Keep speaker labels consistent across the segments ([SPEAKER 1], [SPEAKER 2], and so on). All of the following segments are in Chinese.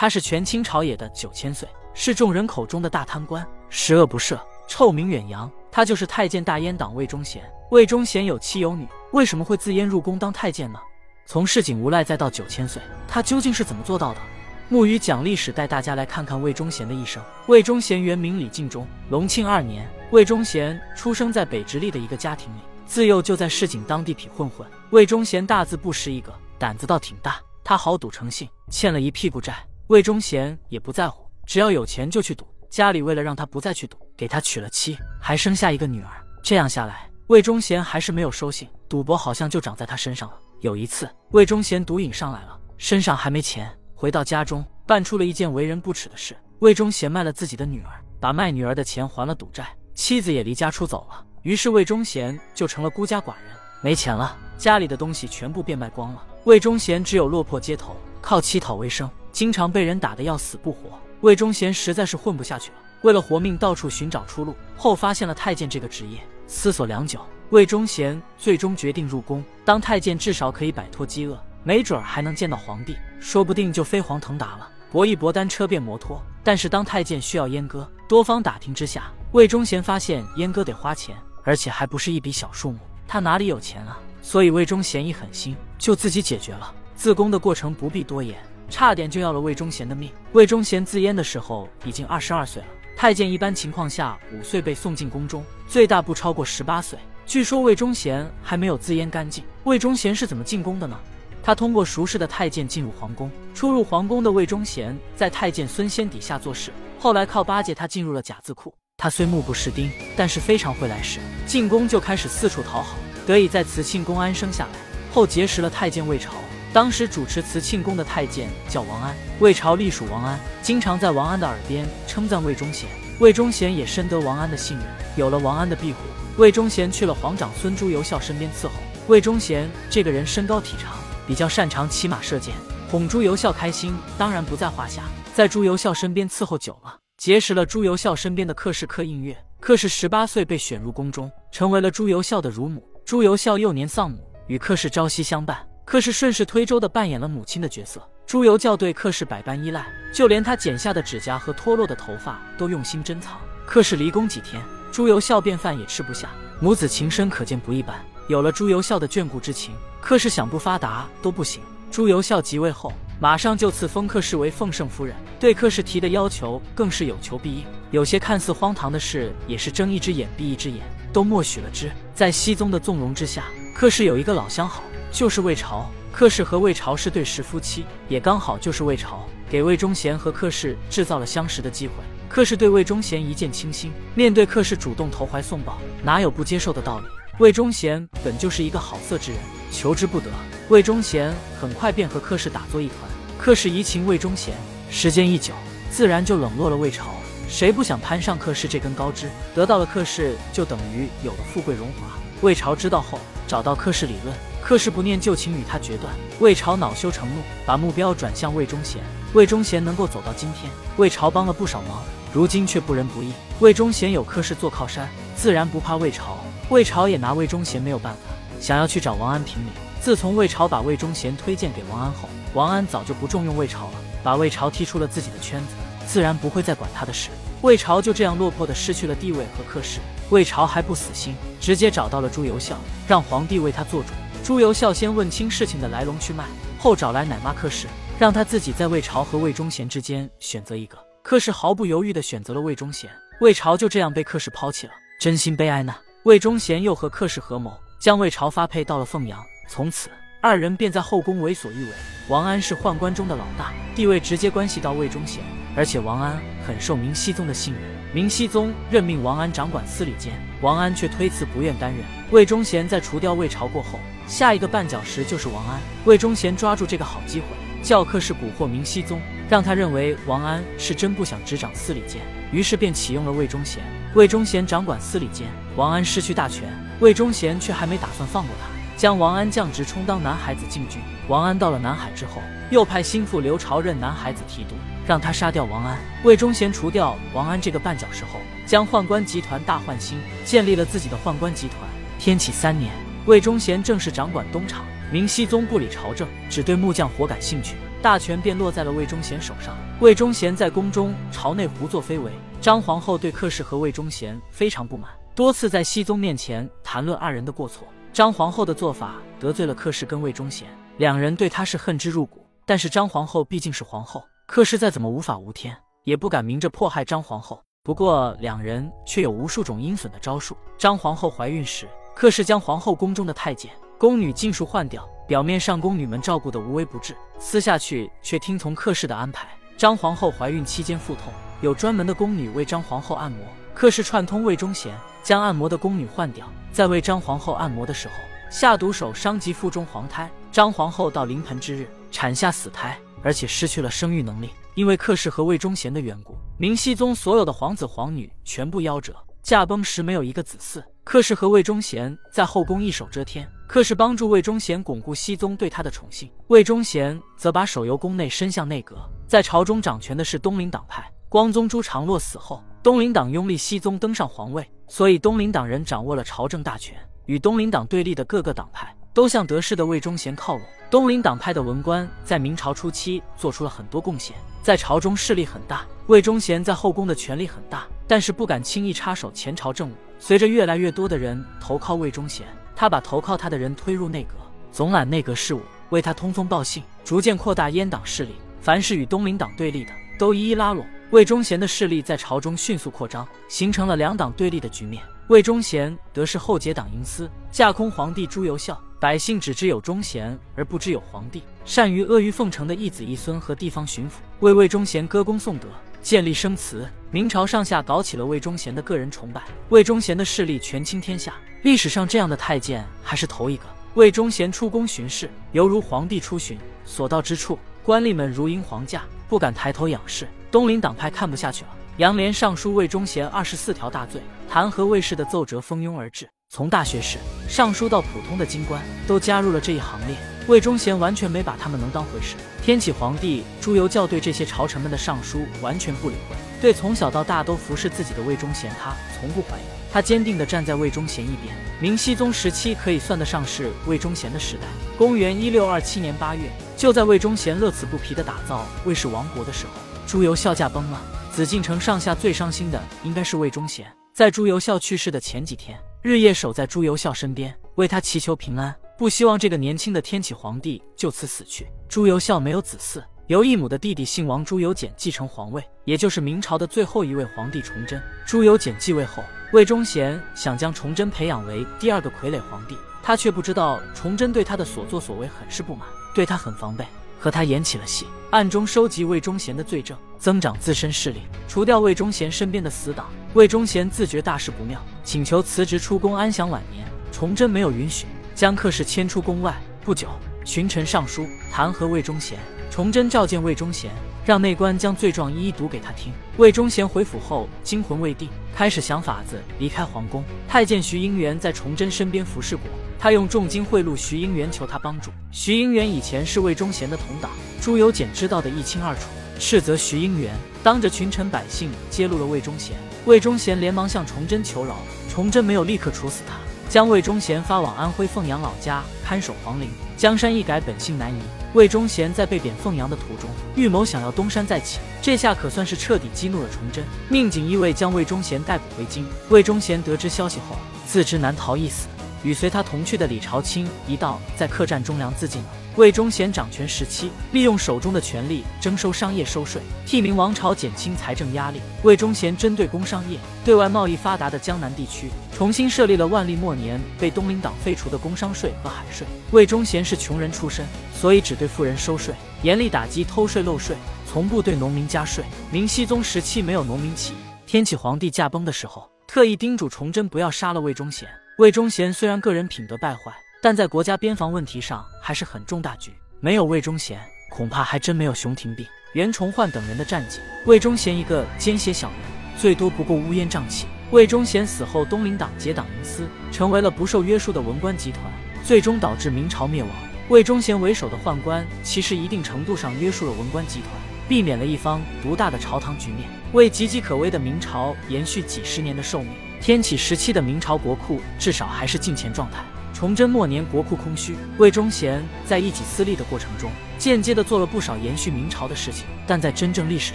[SPEAKER 1] 他是权倾朝野的九千岁，是众人口中的大贪官，十恶不赦，臭名远扬。他就是太监大阉党魏忠贤。魏忠贤有妻有女，为什么会自阉入宫当太监呢？从市井无赖再到九千岁，他究竟是怎么做到的？木鱼讲历史，带大家来看看魏忠贤的一生。魏忠贤原名李敬忠，隆庆二年，魏忠贤出生在北直隶的一个家庭里，自幼就在市井当地痞混混。魏忠贤大字不识一个，胆子倒挺大。他好赌成性，欠了一屁股债，魏忠贤也不在乎，只要有钱就去赌。家里为了让他不再去赌，给他娶了妻，还生下一个女儿。这样下来，魏忠贤还是没有收信，赌博好像就长在他身上了。有一次，魏忠贤赌瘾上来了，身上还没钱。回到家中，办出了一件为人不耻的事。魏忠贤卖了自己的女儿，把卖女儿的钱还了赌债，妻子也离家出走了。于是魏忠贤就成了孤家寡人，没钱了，家里的东西全部变卖光了。魏忠贤只有落魄街头，靠乞讨为生，经常被人打得要死不活。魏忠贤实在是混不下去了，为了活命，到处寻找出路。后发现了太监这个职业，思索良久，魏忠贤最终决定入宫当太监，至少可以摆脱饥饿。没准儿还能见到皇帝，说不定就飞黄腾达了。搏一搏单车变摩托，但是当太监需要阉割。多方打听之下，魏忠贤发现阉割得花钱，而且还不是一笔小数目。他哪里有钱啊？所以魏忠贤一狠心，就自己解决了。自宫的过程不必多言，差点就要了魏忠贤的命。魏忠贤自阉的时候已经二十二岁了。太监一般情况下五岁被送进宫中，最大不超过十八岁。据说魏忠贤还没有自阉干净。魏忠贤是怎么进宫的呢？他通过熟识的太监进入皇宫，初入皇宫的魏忠贤在太监孙先底下做事，后来靠巴结他进入了甲字库。他虽目不识丁，但是非常会来事，进宫就开始四处讨好，得以在慈庆宫安生下来。后结识了太监魏朝，当时主持慈庆宫的太监叫王安，魏朝隶属王安，经常在王安的耳边称赞魏忠贤，魏忠贤也深得王安的信任。有了王安的庇护，魏忠贤去了皇长孙朱由校身边伺候。魏忠贤这个人身高体长。比较擅长骑马射箭，哄朱由校开心，当然不在话下。在朱由校身边伺候久了，结识了朱由校身边的客氏柯映月。客氏十八岁被选入宫中，成为了朱由校的乳母。朱由校幼年丧母，与客氏朝夕相伴。克氏顺势推舟的扮演了母亲的角色。朱由校对克氏百般依赖，就连他剪下的指甲和脱落的头发都用心珍藏。克氏离宫几天，朱由校便饭也吃不下，母子情深可见不一般。有了朱由校的眷顾之情。克氏想不发达都不行。朱由校即位后，马上就赐封克氏为奉圣夫人，对克氏提的要求更是有求必应。有些看似荒唐的事，也是睁一只眼闭一只眼，都默许了之。在熹宗的纵容之下，克氏有一个老相好，就是魏朝。客氏和魏朝是对食夫妻，也刚好就是魏朝给魏忠贤和客氏制造了相识的机会。客氏对魏忠贤一见倾心，面对客氏主动投怀送抱，哪有不接受的道理？魏忠贤本就是一个好色之人，求之不得。魏忠贤很快便和客氏打作一团，客氏移情魏忠贤，时间一久，自然就冷落了魏朝。谁不想攀上客氏这根高枝？得到了客氏，就等于有了富贵荣华。魏朝知道后，找到客氏理论，客氏不念旧情，与他决断。魏朝恼羞成怒，把目标转向魏忠贤。魏忠贤能够走到今天，魏朝帮了不少忙，如今却不仁不义。魏忠贤有客氏做靠山，自然不怕魏朝。魏朝也拿魏忠贤没有办法，想要去找王安评理。自从魏朝把魏忠贤推荐给王安后，王安早就不重用魏朝了，把魏朝踢出了自己的圈子，自然不会再管他的事。魏朝就这样落魄的失去了地位和客氏。魏朝还不死心，直接找到了朱由校，让皇帝为他做主。朱由校先问清事情的来龙去脉，后找来奶妈克氏，让他自己在魏朝和魏忠贤之间选择一个。克氏毫不犹豫地选择了魏忠贤，魏朝就这样被克氏抛弃了，真心悲哀呐。魏忠贤又和克氏合谋，将魏朝发配到了凤阳，从此二人便在后宫为所欲为。王安是宦官中的老大，地位直接关系到魏忠贤，而且王安很受明熹宗的信任。明熹宗任命王安掌管司礼监，王安却推辞不愿担任。魏忠贤在除掉魏朝过后，下一个绊脚石就是王安。魏忠贤抓住这个好机会，教课是蛊惑明熹宗，让他认为王安是真不想执掌司礼监，于是便启用了魏忠贤。魏忠贤掌管司礼监，王安失去大权，魏忠贤却还没打算放过他，将王安降职，充当南海子禁军。王安到了南海之后，又派心腹刘朝任南海子提督，让他杀掉王安。魏忠贤除掉王安这个绊脚石后，将宦官集团大换新，建立了自己的宦官集团。天启三年，魏忠贤正式掌管东厂。明熹宗不理朝政，只对木匠活感兴趣，大权便落在了魏忠贤手上。魏忠贤在宫中朝内胡作非为，张皇后对克氏和魏忠贤非常不满，多次在熹宗面前谈论二人的过错。张皇后的做法得罪了克氏跟魏忠贤，两人对她是恨之入骨。但是张皇后毕竟是皇后，克氏再怎么无法无天，也不敢明着迫害张皇后。不过两人却有无数种阴损的招数。张皇后怀孕时，克氏将皇后宫中的太监、宫女尽数换掉，表面上宫女们照顾的无微不至，私下去却听从克氏的安排。张皇后怀孕期间腹痛，有专门的宫女为张皇后按摩。克氏串通魏忠贤，将按摩的宫女换掉，在为张皇后按摩的时候下毒手，伤及腹中皇胎。张皇后到临盆之日产下死胎，而且失去了生育能力。因为克氏和魏忠贤的缘故，明熹宗所有的皇子皇女全部夭折，驾崩时没有一个子嗣。克氏和魏忠贤在后宫一手遮天，克氏帮助魏忠贤巩固熹宗对他的宠幸，魏忠贤则把手由宫内伸向内阁。在朝中掌权的是东林党派。光宗朱常洛死后，东林党拥立熹宗登上皇位，所以东林党人掌握了朝政大权。与东林党对立的各个党派都向得势的魏忠贤靠拢。东林党派的文官在明朝初期做出了很多贡献，在朝中势力很大。魏忠贤在后宫的权力很大，但是不敢轻易插手前朝政务。随着越来越多的人投靠魏忠贤，他把投靠他的人推入内阁，总揽内阁事务，为他通风报信，逐渐扩大阉党势力。凡是与东林党对立的，都一一拉拢。魏忠贤的势力在朝中迅速扩张，形成了两党对立的局面。魏忠贤得势后结党营私，架空皇帝朱由校。百姓只知有忠贤，而不知有皇帝。善于阿谀奉承的义子义孙和地方巡抚为魏忠贤歌功颂德，建立生祠。明朝上下搞起了魏忠贤的个人崇拜，魏忠贤的势力权倾天下。历史上这样的太监还是头一个。魏忠贤出宫巡视，犹如皇帝出巡，所到之处，官吏们如迎皇驾，不敢抬头仰视。东林党派看不下去了，杨涟上书魏忠贤二十四条大罪，弹劾魏氏的奏折蜂拥而至。从大学士、尚书到普通的京官，都加入了这一行列。魏忠贤完全没把他们能当回事。天启皇帝朱由校对这些朝臣们的上书完全不理会，对从小到大都服侍自己的魏忠贤，他从不怀疑。他坚定地站在魏忠贤一边。明熹宗时期可以算得上是魏忠贤的时代。公元一六二七年八月，就在魏忠贤乐此不疲地打造魏氏王国的时候，朱由校驾崩了。紫禁城上下最伤心的应该是魏忠贤。在朱由校去世的前几天。日夜守在朱由校身边，为他祈求平安，不希望这个年轻的天启皇帝就此死去。朱由校没有子嗣，由义母的弟弟姓王朱由检继承皇位，也就是明朝的最后一位皇帝崇祯。朱由检继位后，魏忠贤想将崇祯培养为第二个傀儡皇帝，他却不知道崇祯对他的所作所为很是不满，对他很防备。和他演起了戏，暗中收集魏忠贤的罪证，增长自身势力，除掉魏忠贤身边的死党。魏忠贤自觉大事不妙，请求辞职出宫安享晚年。崇祯没有允许，将克氏迁出宫外。不久，群臣上书弹劾魏忠贤。崇祯召见魏忠贤，让内官将罪状一一读给他听。魏忠贤回府后，惊魂未定，开始想法子离开皇宫。太监徐英元在崇祯身边服侍过。他用重金贿赂徐英元，求他帮助。徐英元以前是魏忠贤的同党，朱由检知道的一清二楚，斥责徐英元当着群臣百姓揭露了魏忠贤。魏忠贤连忙向崇祯求饶，崇祯没有立刻处死他，将魏忠贤发往安徽凤阳老家看守皇陵。江山易改，本性难移。魏忠贤在被贬凤阳的途中，预谋想要东山再起，这下可算是彻底激怒了崇祯，命锦衣卫将魏忠贤逮捕回京。魏忠贤得知消息后，自知难逃一死。与随他同去的李朝卿一道在客栈中粮自尽了。魏忠贤掌权时期，利用手中的权力征收商业收税，替明王朝减轻财政压力。魏忠贤针对工商业对外贸易发达的江南地区，重新设立了万历末年被东林党废除的工商税和海税。魏忠贤是穷人出身，所以只对富人收税，严厉打击偷税漏税，从不对农民加税。明熹宗时期没有农民起义，天启皇帝驾崩的时候，特意叮嘱崇祯不要杀了魏忠贤。魏忠贤虽然个人品德败坏，但在国家边防问题上还是很重大局。没有魏忠贤，恐怕还真没有熊廷弼、袁崇焕等人的战绩。魏忠贤一个奸邪小人，最多不过乌烟瘴气。魏忠贤死后，东林党结党营私，成为了不受约束的文官集团，最终导致明朝灭亡。魏忠贤为首的宦官，其实一定程度上约束了文官集团，避免了一方独大的朝堂局面，为岌岌可危的明朝延续几十年的寿命。天启时期的明朝国库至少还是金钱状态。崇祯末年国库空虚，魏忠贤在一己私利的过程中，间接的做了不少延续明朝的事情，但在真正历史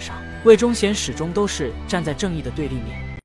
[SPEAKER 1] 上，魏忠贤始终都是站在正义的对立面。